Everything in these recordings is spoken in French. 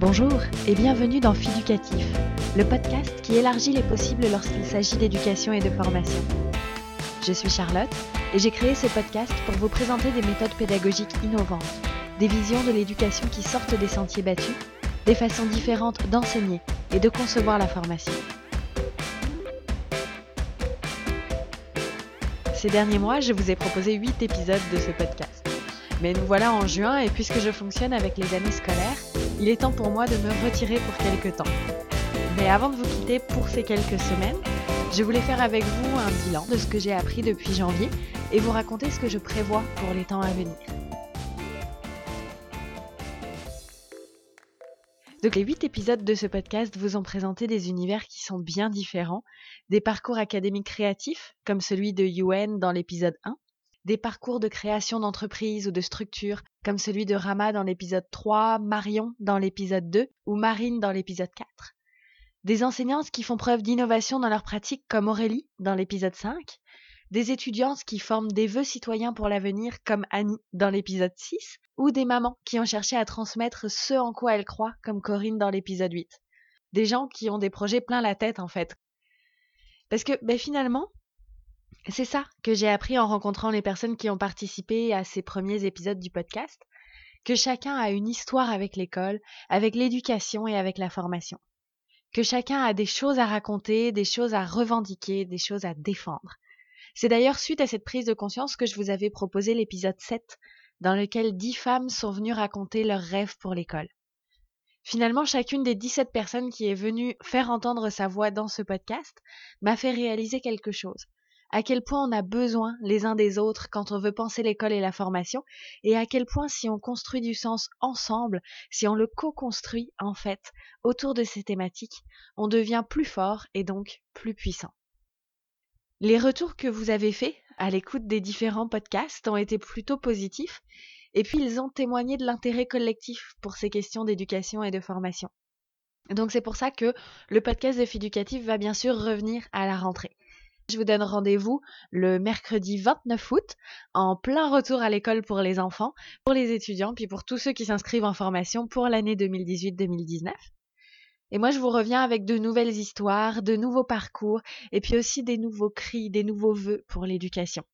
Bonjour et bienvenue dans Fiducatif, le podcast qui élargit les possibles lorsqu'il s'agit d'éducation et de formation. Je suis Charlotte et j'ai créé ce podcast pour vous présenter des méthodes pédagogiques innovantes, des visions de l'éducation qui sortent des sentiers battus, des façons différentes d'enseigner et de concevoir la formation. Ces derniers mois, je vous ai proposé 8 épisodes de ce podcast. Mais nous voilà en juin et puisque je fonctionne avec les années scolaires, il est temps pour moi de me retirer pour quelques temps. Mais avant de vous quitter pour ces quelques semaines, je voulais faire avec vous un bilan de ce que j'ai appris depuis janvier et vous raconter ce que je prévois pour les temps à venir. Les 8 épisodes de ce podcast vous ont présenté des univers qui sont bien différents, des parcours académiques créatifs, comme celui de UN dans l'épisode 1, des parcours de création d'entreprise ou de structure, comme celui de Rama dans l'épisode 3, Marion dans l'épisode 2 ou Marine dans l'épisode 4. Des enseignantes qui font preuve d'innovation dans leur pratique, comme Aurélie dans l'épisode 5. Des étudiantes qui forment des vœux citoyens pour l'avenir, comme Annie dans l'épisode 6. Ou des mamans qui ont cherché à transmettre ce en quoi elles croient, comme Corinne dans l'épisode 8. Des gens qui ont des projets plein la tête, en fait. Parce que, ben, finalement, c'est ça que j'ai appris en rencontrant les personnes qui ont participé à ces premiers épisodes du podcast, que chacun a une histoire avec l'école, avec l'éducation et avec la formation. Que chacun a des choses à raconter, des choses à revendiquer, des choses à défendre. C'est d'ailleurs suite à cette prise de conscience que je vous avais proposé l'épisode 7, dans lequel dix femmes sont venues raconter leurs rêves pour l'école. Finalement, chacune des 17 personnes qui est venue faire entendre sa voix dans ce podcast m'a fait réaliser quelque chose à quel point on a besoin les uns des autres quand on veut penser l'école et la formation, et à quel point si on construit du sens ensemble, si on le co-construit en fait autour de ces thématiques, on devient plus fort et donc plus puissant. Les retours que vous avez faits à l'écoute des différents podcasts ont été plutôt positifs, et puis ils ont témoigné de l'intérêt collectif pour ces questions d'éducation et de formation. Donc c'est pour ça que le podcast de Fiducatif va bien sûr revenir à la rentrée. Je vous donne rendez-vous le mercredi 29 août en plein retour à l'école pour les enfants, pour les étudiants, puis pour tous ceux qui s'inscrivent en formation pour l'année 2018-2019. Et moi, je vous reviens avec de nouvelles histoires, de nouveaux parcours, et puis aussi des nouveaux cris, des nouveaux vœux pour l'éducation.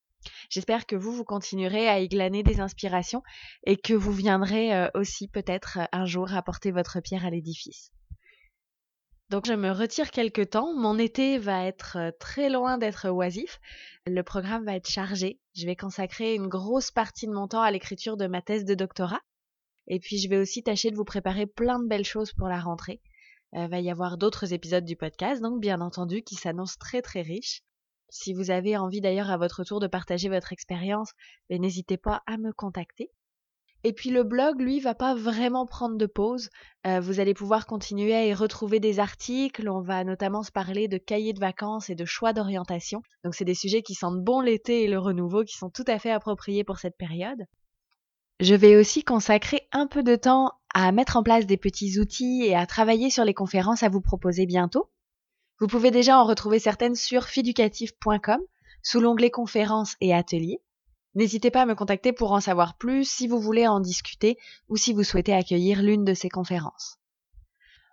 J'espère que vous, vous continuerez à y glaner des inspirations et que vous viendrez euh, aussi peut-être un jour apporter votre pierre à l'édifice. Donc je me retire quelque temps. Mon été va être euh, très loin d'être oisif. Le programme va être chargé. Je vais consacrer une grosse partie de mon temps à l'écriture de ma thèse de doctorat. Et puis je vais aussi tâcher de vous préparer plein de belles choses pour la rentrée. Il euh, va y avoir d'autres épisodes du podcast, donc bien entendu, qui s'annoncent très très riches. Si vous avez envie d'ailleurs à votre tour de partager votre expérience, ben, n'hésitez pas à me contacter. Et puis le blog, lui, va pas vraiment prendre de pause. Euh, vous allez pouvoir continuer à y retrouver des articles. On va notamment se parler de cahiers de vacances et de choix d'orientation. Donc c'est des sujets qui sentent bon l'été et le renouveau, qui sont tout à fait appropriés pour cette période. Je vais aussi consacrer un peu de temps à mettre en place des petits outils et à travailler sur les conférences à vous proposer bientôt. Vous pouvez déjà en retrouver certaines sur fiducatif.com sous l'onglet conférences et ateliers. N'hésitez pas à me contacter pour en savoir plus si vous voulez en discuter ou si vous souhaitez accueillir l'une de ces conférences.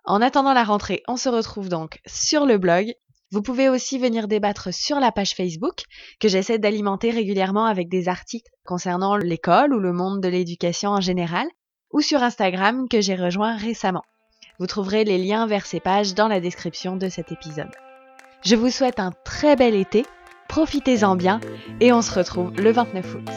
En attendant la rentrée, on se retrouve donc sur le blog. Vous pouvez aussi venir débattre sur la page Facebook que j'essaie d'alimenter régulièrement avec des articles concernant l'école ou le monde de l'éducation en général, ou sur Instagram que j'ai rejoint récemment. Vous trouverez les liens vers ces pages dans la description de cet épisode. Je vous souhaite un très bel été Profitez-en bien et on se retrouve le 29 août.